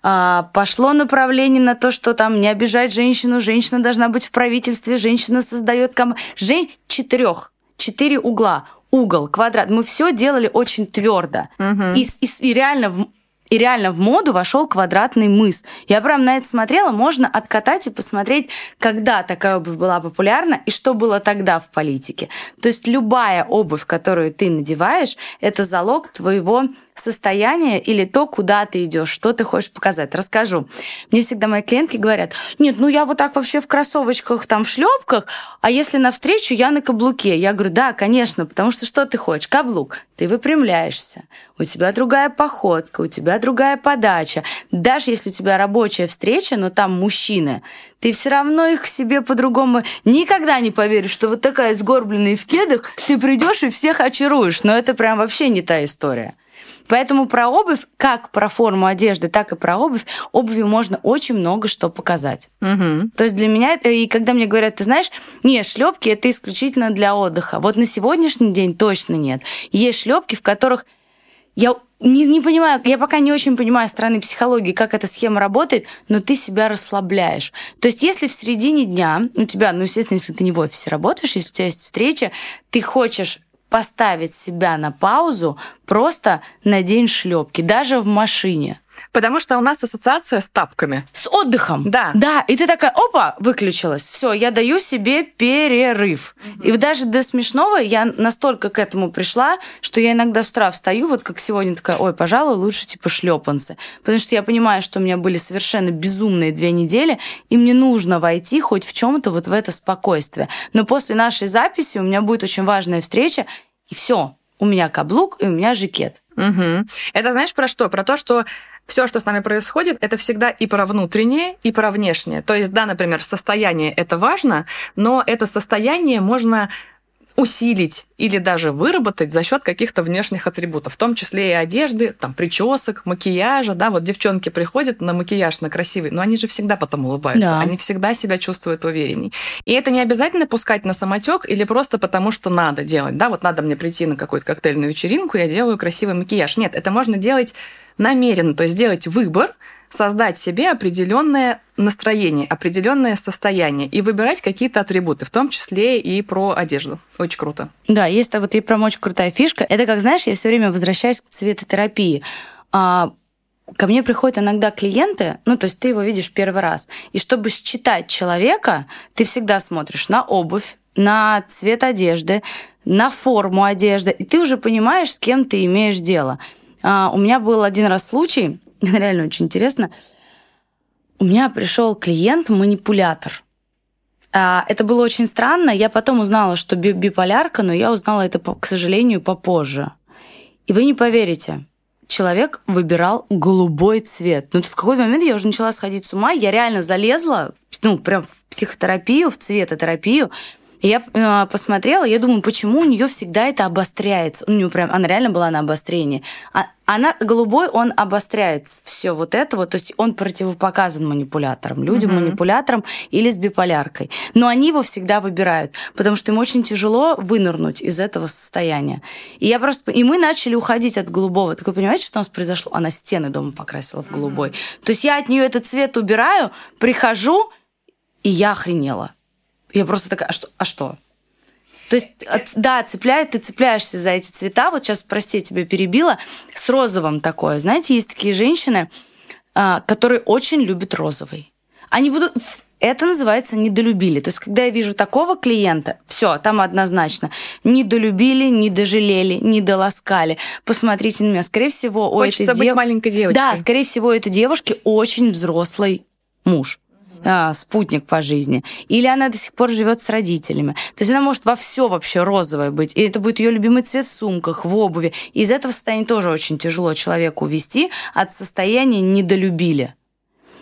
а, пошло направление на то, что там не обижать женщину, женщина должна быть в правительстве, женщина создает ком... Жень четырех, четыре угла, угол, квадрат. Мы все делали очень твердо. Угу. И, и, и реально в и реально в моду вошел квадратный мыс. Я прям на это смотрела, можно откатать и посмотреть, когда такая обувь была популярна и что было тогда в политике. То есть любая обувь, которую ты надеваешь, это залог твоего состояние или то, куда ты идешь, что ты хочешь показать. Расскажу. Мне всегда мои клиентки говорят, нет, ну я вот так вообще в кроссовочках, там, в шлепках, а если навстречу, я на каблуке. Я говорю, да, конечно, потому что что ты хочешь? Каблук. Ты выпрямляешься, у тебя другая походка, у тебя другая подача. Даже если у тебя рабочая встреча, но там мужчины, ты все равно их к себе по-другому никогда не поверишь, что вот такая сгорбленная в кедах, ты придешь и всех очаруешь. Но это прям вообще не та история. Поэтому про обувь, как про форму одежды, так и про обувь, обувью можно очень много что показать. Угу. То есть для меня это, и когда мне говорят, ты знаешь, нет, шлепки это исключительно для отдыха. Вот на сегодняшний день точно нет. Есть шлепки, в которых я не, не понимаю, я пока не очень понимаю стороны психологии, как эта схема работает, но ты себя расслабляешь. То есть, если в середине дня у тебя, ну, естественно, если ты не в офисе работаешь, если у тебя есть встреча, ты хочешь поставить себя на паузу, просто надень шлепки, даже в машине. Потому что у нас ассоциация с тапками. С отдыхом. Да. Да. И ты такая, опа, выключилась. Все, я даю себе перерыв. Угу. И даже до смешного я настолько к этому пришла, что я иногда с утра встаю, вот как сегодня такая, ой, пожалуй, лучше типа шлепанцы. Потому что я понимаю, что у меня были совершенно безумные две недели, и мне нужно войти хоть в чем-то вот в это спокойствие. Но после нашей записи у меня будет очень важная встреча, и все, у меня каблук и у меня жакет. Угу. Это знаешь про что? Про то, что все, что с нами происходит, это всегда и про внутреннее, и про внешнее. То есть, да, например, состояние это важно, но это состояние можно усилить или даже выработать за счет каких-то внешних атрибутов, в том числе и одежды, там, причесок, макияжа, да, вот девчонки приходят на макияж, на красивый, но они же всегда потом улыбаются, да. они всегда себя чувствуют уверенней. И это не обязательно пускать на самотек или просто потому, что надо делать, да, вот надо мне прийти на какую-то коктейльную вечеринку, я делаю красивый макияж. Нет, это можно делать намеренно, то есть сделать выбор, создать себе определенное настроение, определенное состояние и выбирать какие-то атрибуты, в том числе и про одежду. Очень круто. Да, есть вот и прям очень крутая фишка. Это как, знаешь, я все время возвращаюсь к цветотерапии. А, ко мне приходят иногда клиенты, ну, то есть ты его видишь первый раз, и чтобы считать человека, ты всегда смотришь на обувь, на цвет одежды, на форму одежды, и ты уже понимаешь, с кем ты имеешь дело. А, у меня был один раз случай, реально очень интересно. У меня пришел клиент-манипулятор. А, это было очень странно. Я потом узнала, что биполярка, но я узнала это, к сожалению, попозже. И вы не поверите, человек выбирал голубой цвет. Ну, в какой момент я уже начала сходить с ума, я реально залезла, ну, прям в психотерапию, в цветотерапию, и я э, посмотрела, я думаю, почему у нее всегда это обостряется. У нее прям, она реально была на обострении. А, она голубой, он обостряет все вот это вот, то есть он противопоказан манипуляторам, людям-манипуляторам или с биполяркой. Но они его всегда выбирают, потому что им очень тяжело вынырнуть из этого состояния. И я просто, и мы начали уходить от голубого. Так вы понимаете, что у нас произошло? Она стены дома покрасила в голубой. Mm-hmm. То есть я от нее этот цвет убираю, прихожу, и я охренела. Я просто такая, а что? А что? То есть, да, цепляет, ты цепляешься за эти цвета. Вот сейчас, прости, я тебя перебила. С розовым такое. Знаете, есть такие женщины, а, которые очень любят розовый. Они будут... Это называется недолюбили. То есть, когда я вижу такого клиента, все, там однозначно. Недолюбили, недожалели, недоласкали. Посмотрите на меня. Скорее всего, у Хочется этой быть дев... маленькой девочкой. Да, скорее всего, у этой девушки очень взрослый муж а, спутник по жизни, или она до сих пор живет с родителями. То есть она может во все вообще розовое быть, и это будет ее любимый цвет в сумках, в обуви. Из этого состояния тоже очень тяжело человеку увести от состояния недолюбили.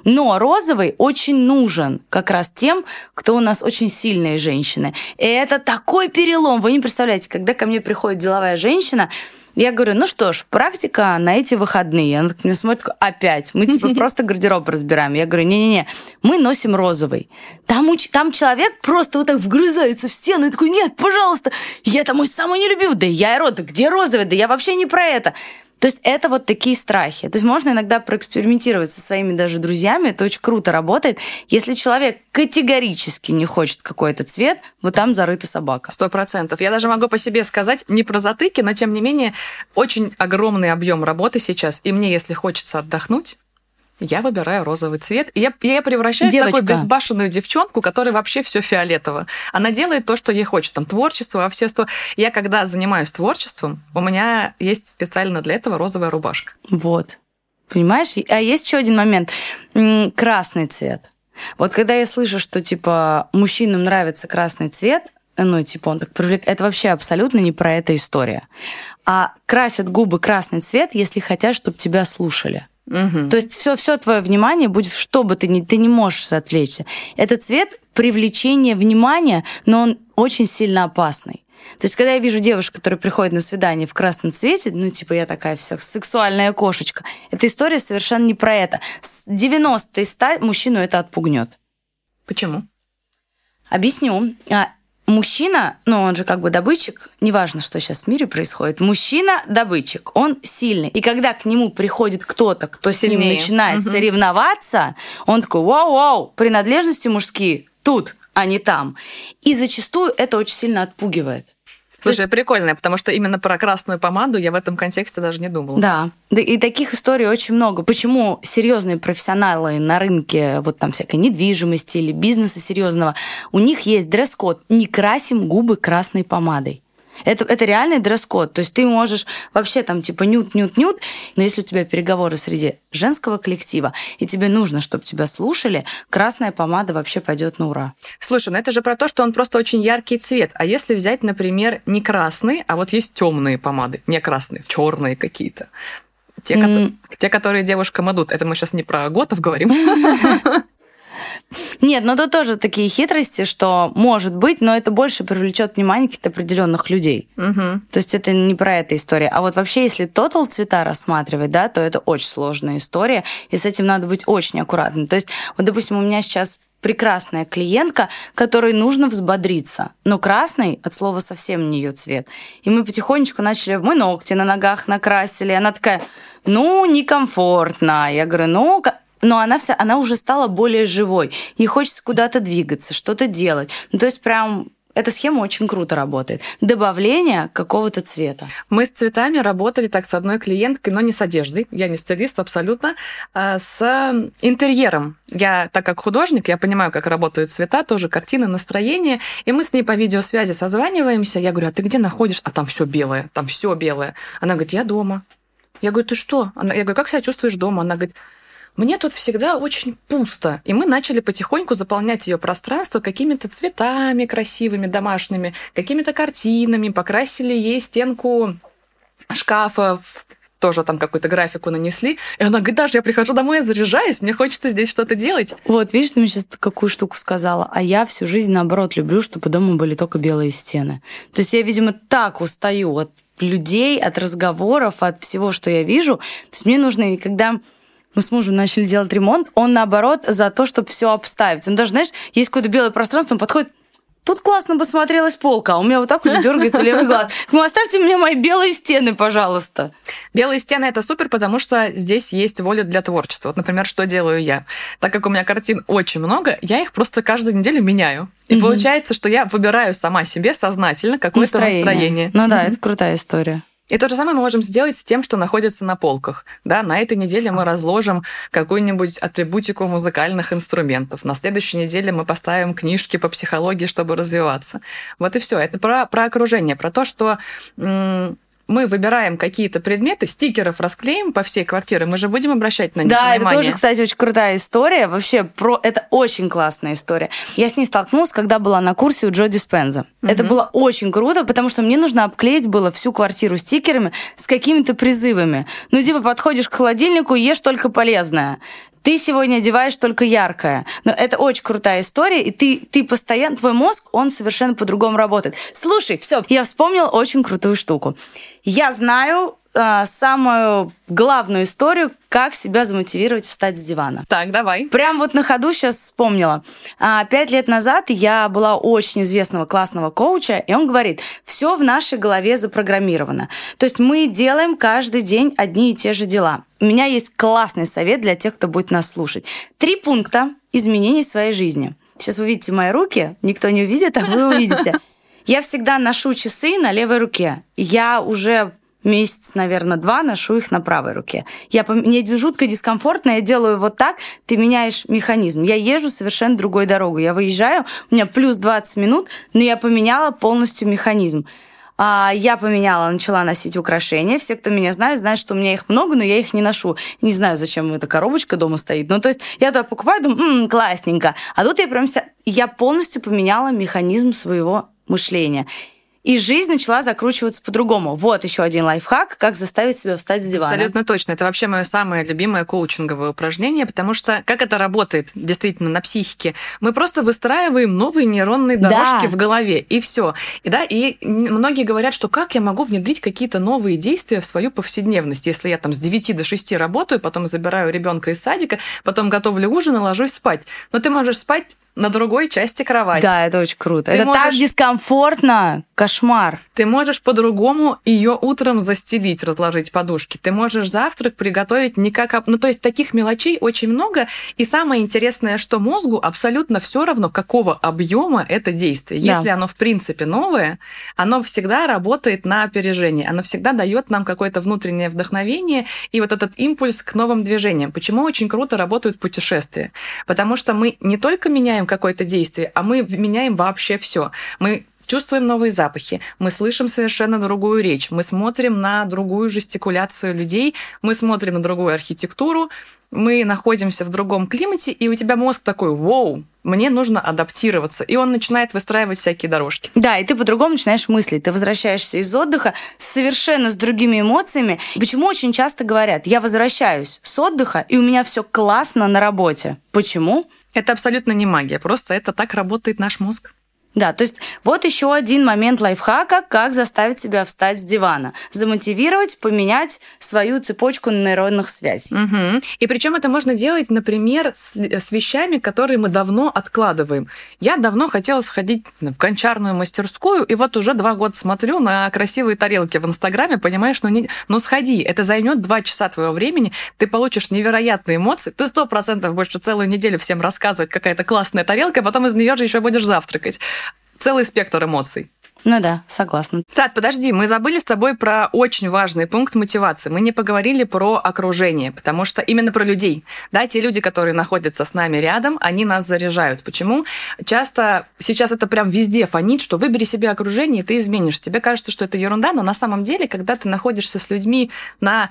Но розовый очень нужен как раз тем, кто у нас очень сильные женщины. И это такой перелом. Вы не представляете, когда ко мне приходит деловая женщина, я говорю, ну что ж, практика на эти выходные. Она так меня смотрит, опять, мы типа просто гардероб разбираем. Я говорю, не-не-не, мы носим розовый. Там, там человек просто вот так вгрызается в стену и такой, нет, пожалуйста, я это мой самый нелюбимый. Да я и рот, да где розовый? Да я вообще не про это. То есть это вот такие страхи. То есть можно иногда проэкспериментировать со своими даже друзьями, это очень круто работает. Если человек категорически не хочет какой-то цвет, вот там зарыта собака. Сто процентов. Я даже могу по себе сказать, не про затыки, но тем не менее очень огромный объем работы сейчас. И мне, если хочется отдохнуть, я выбираю розовый цвет. И я, я превращаюсь Девочка. в такую безбашенную девчонку, которая вообще все фиолетово. Она делает то, что ей хочет. Там творчество, а все что. Я когда занимаюсь творчеством, у меня есть специально для этого розовая рубашка. Вот. Понимаешь? А есть еще один момент. Красный цвет. Вот когда я слышу, что типа мужчинам нравится красный цвет, ну, типа, он так привлекает. Это вообще абсолютно не про это история. А красят губы красный цвет, если хотят, чтобы тебя слушали. Угу. То есть все, все твое внимание будет, что бы ты ни, ты не можешь отвлечься. Этот цвет привлечение внимания, но он очень сильно опасный. То есть, когда я вижу девушку, которая приходит на свидание в красном цвете, ну, типа, я такая вся сексуальная кошечка, эта история совершенно не про это. С 90 из 100 мужчину это отпугнет. Почему? Объясню. Мужчина, ну он же как бы добытчик, неважно, что сейчас в мире происходит, мужчина добытчик, он сильный. И когда к нему приходит кто-то, кто Сильнее. с ним начинает угу. соревноваться, он такой, вау-вау, принадлежности мужские тут, а не там. И зачастую это очень сильно отпугивает. Слушай, есть... прикольно, потому что именно про красную помаду я в этом контексте даже не думала. Да, и таких историй очень много. Почему серьезные профессионалы на рынке вот там всякой недвижимости или бизнеса серьезного, у них есть дресс-код «не красим губы красной помадой». Это, это реальный дресс-код. То есть ты можешь вообще там типа нют-нют-нют, но если у тебя переговоры среди женского коллектива, и тебе нужно, чтобы тебя слушали, красная помада вообще пойдет на ура. Слушай, ну это же про то, что он просто очень яркий цвет. А если взять, например, не красный, а вот есть темные помады, не красные, черные какие-то. Те, mm. те, которые девушкам идут. Это мы сейчас не про готов говорим. Нет, но тут тоже такие хитрости, что может быть, но это больше привлечет внимание каких-то определенных людей. Угу. То есть это не про эту историю. А вот вообще, если тотал цвета рассматривать, да, то это очень сложная история, и с этим надо быть очень аккуратным. То есть, вот, допустим, у меня сейчас прекрасная клиентка, которой нужно взбодриться. Но красный от слова совсем не ее цвет. И мы потихонечку начали, мы ногти на ногах накрасили. Она такая, ну, некомфортно. Я говорю, ну, но она вся, она уже стала более живой. Ей хочется куда-то двигаться, что-то делать. Ну, то есть прям эта схема очень круто работает. Добавление какого-то цвета. Мы с цветами работали так с одной клиенткой, но не с одеждой. Я не стилист абсолютно. А с интерьером. Я, так как художник, я понимаю, как работают цвета, тоже картины, настроение. И мы с ней по видеосвязи созваниваемся. Я говорю, а ты где находишь? А там все белое, там все белое. Она говорит, я дома. Я говорю, ты что? Она, я говорю, как себя чувствуешь дома? Она говорит, мне тут всегда очень пусто. И мы начали потихоньку заполнять ее пространство какими-то цветами красивыми, домашними, какими-то картинами, покрасили ей стенку шкафа тоже там какую-то графику нанесли. И она говорит, даже я прихожу домой, я заряжаюсь, мне хочется здесь что-то делать. Вот, видишь, ты мне сейчас какую штуку сказала. А я всю жизнь, наоборот, люблю, чтобы дома были только белые стены. То есть я, видимо, так устаю от людей, от разговоров, от всего, что я вижу. То есть мне нужно, когда мы с мужем начали делать ремонт, он наоборот за то, чтобы все обставить. Он даже, знаешь, есть какое-то белое пространство, он подходит, Тут классно бы смотрелась полка, а у меня вот так уже дергается левый глаз. Ну, оставьте мне мои белые стены, пожалуйста. Белые стены это супер, потому что здесь есть воля для творчества. Вот, например, что делаю я? Так как у меня картин очень много, я их просто каждую неделю меняю. И угу. получается, что я выбираю сама себе сознательно какое-то настроение. настроение. Ну да, угу. это крутая история. И то же самое мы можем сделать с тем, что находится на полках. Да, на этой неделе мы разложим какую-нибудь атрибутику музыкальных инструментов. На следующей неделе мы поставим книжки по психологии, чтобы развиваться. Вот и все. Это про, про окружение, про то, что мы выбираем какие-то предметы, стикеров расклеим по всей квартире, мы же будем обращать на них да, внимание. Да, это тоже, кстати, очень крутая история. Вообще, про это очень классная история. Я с ней столкнулась, когда была на курсе у Джо Диспенза. Угу. Это было очень круто, потому что мне нужно обклеить было всю квартиру стикерами с какими-то призывами. Ну, типа, подходишь к холодильнику, ешь только полезное ты сегодня одеваешь только яркое. Но это очень крутая история, и ты, ты постоянно, твой мозг, он совершенно по-другому работает. Слушай, все, я вспомнила очень крутую штуку. Я знаю самую главную историю, как себя замотивировать встать с дивана. Так, давай. Прям вот на ходу сейчас вспомнила. А, пять лет назад я была очень известного классного коуча, и он говорит, все в нашей голове запрограммировано. То есть мы делаем каждый день одни и те же дела. У меня есть классный совет для тех, кто будет нас слушать. Три пункта изменений в своей жизни. Сейчас вы видите мои руки, никто не увидит, а вы увидите. Я всегда ношу часы на левой руке. Я уже месяц, наверное, два ношу их на правой руке. Я, мне жутко дискомфортно, я делаю вот так, ты меняешь механизм. Я езжу совершенно другой дорогой. Я выезжаю, у меня плюс 20 минут, но я поменяла полностью механизм. А, я поменяла, начала носить украшения. Все, кто меня знает, знают, что у меня их много, но я их не ношу. Не знаю, зачем эта коробочка дома стоит. Ну, то есть я туда покупаю, думаю, м-м, классненько. А тут я прям вся... Я полностью поменяла механизм своего мышления. И жизнь начала закручиваться по-другому. Вот еще один лайфхак, как заставить себя встать с дивана. Абсолютно точно. Это вообще мое самое любимое коучинговое упражнение, потому что как это работает действительно на психике? Мы просто выстраиваем новые нейронные дорожки да. в голове, и все. И, да, и многие говорят, что как я могу внедрить какие-то новые действия в свою повседневность, если я там с 9 до 6 работаю, потом забираю ребенка из садика, потом готовлю ужин и ложусь спать. Но ты можешь спать на другой части кровати. Да, это очень круто. Ты это можешь... так дискомфортно. Кошмар. Ты можешь по-другому ее утром застелить, разложить подушки. Ты можешь завтрак приготовить не как... Ну, то есть таких мелочей очень много. И самое интересное, что мозгу абсолютно все равно, какого объема это действие. Да. Если оно в принципе новое, оно всегда работает на опережение. Оно всегда дает нам какое-то внутреннее вдохновение и вот этот импульс к новым движениям. Почему очень круто работают путешествия? Потому что мы не только меняем какое-то действие, а мы меняем вообще все. Мы чувствуем новые запахи, мы слышим совершенно другую речь, мы смотрим на другую жестикуляцию людей, мы смотрим на другую архитектуру, мы находимся в другом климате, и у тебя мозг такой, вау, мне нужно адаптироваться. И он начинает выстраивать всякие дорожки. Да, и ты по-другому начинаешь мыслить. Ты возвращаешься из отдыха совершенно с другими эмоциями. Почему очень часто говорят, я возвращаюсь с отдыха, и у меня все классно на работе. Почему? Это абсолютно не магия, просто это так работает наш мозг. Да, то есть вот еще один момент лайфхака, как заставить себя встать с дивана. Замотивировать, поменять свою цепочку нейронных связей. Угу. И причем это можно делать, например, с, с вещами, которые мы давно откладываем. Я давно хотела сходить в гончарную мастерскую, и вот уже два года смотрю на красивые тарелки в Инстаграме, понимаешь, ну, не, ну сходи, это займет два часа твоего времени, ты получишь невероятные эмоции, ты сто процентов будешь целую неделю всем рассказывать, какая-то классная тарелка, а потом из нее же еще будешь завтракать целый спектр эмоций. Ну да, согласна. Так, подожди, мы забыли с тобой про очень важный пункт мотивации. Мы не поговорили про окружение, потому что именно про людей. Да, те люди, которые находятся с нами рядом, они нас заряжают. Почему? Часто сейчас это прям везде фонит, что выбери себе окружение, и ты изменишь. Тебе кажется, что это ерунда, но на самом деле, когда ты находишься с людьми на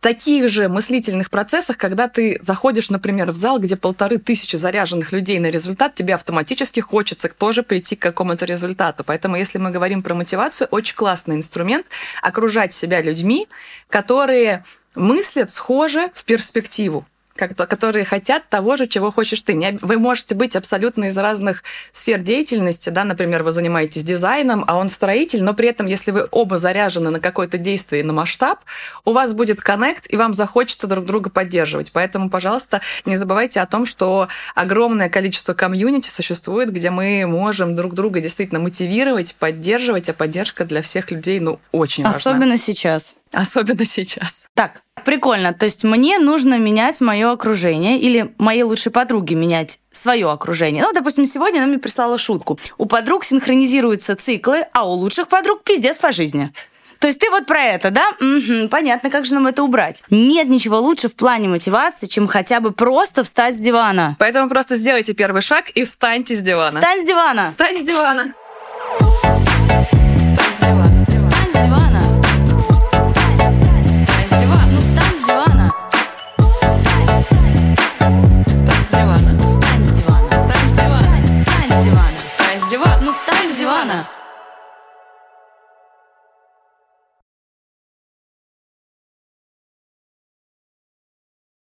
таких же мыслительных процессах, когда ты заходишь, например, в зал, где полторы тысячи заряженных людей на результат, тебе автоматически хочется тоже прийти к какому-то результату. Поэтому, если мы говорим про мотивацию, очень классный инструмент окружать себя людьми, которые мыслят схоже в перспективу которые хотят того же, чего хочешь ты. Вы можете быть абсолютно из разных сфер деятельности, да, например, вы занимаетесь дизайном, а он строитель, но при этом, если вы оба заряжены на какое-то действие, на масштаб, у вас будет коннект, и вам захочется друг друга поддерживать. Поэтому, пожалуйста, не забывайте о том, что огромное количество комьюнити существует, где мы можем друг друга действительно мотивировать, поддерживать, а поддержка для всех людей, ну, очень важна. Особенно сейчас. Особенно сейчас. Так, прикольно. То есть мне нужно менять мое окружение или моей лучшей подруге менять свое окружение. Ну, допустим, сегодня она мне прислала шутку. У подруг синхронизируются циклы, а у лучших подруг пиздец по жизни. То есть ты вот про это, да? Угу, понятно, как же нам это убрать. Нет ничего лучше в плане мотивации, чем хотя бы просто встать с дивана. Поэтому просто сделайте первый шаг и встаньте с дивана. Встань с дивана. Встань с дивана.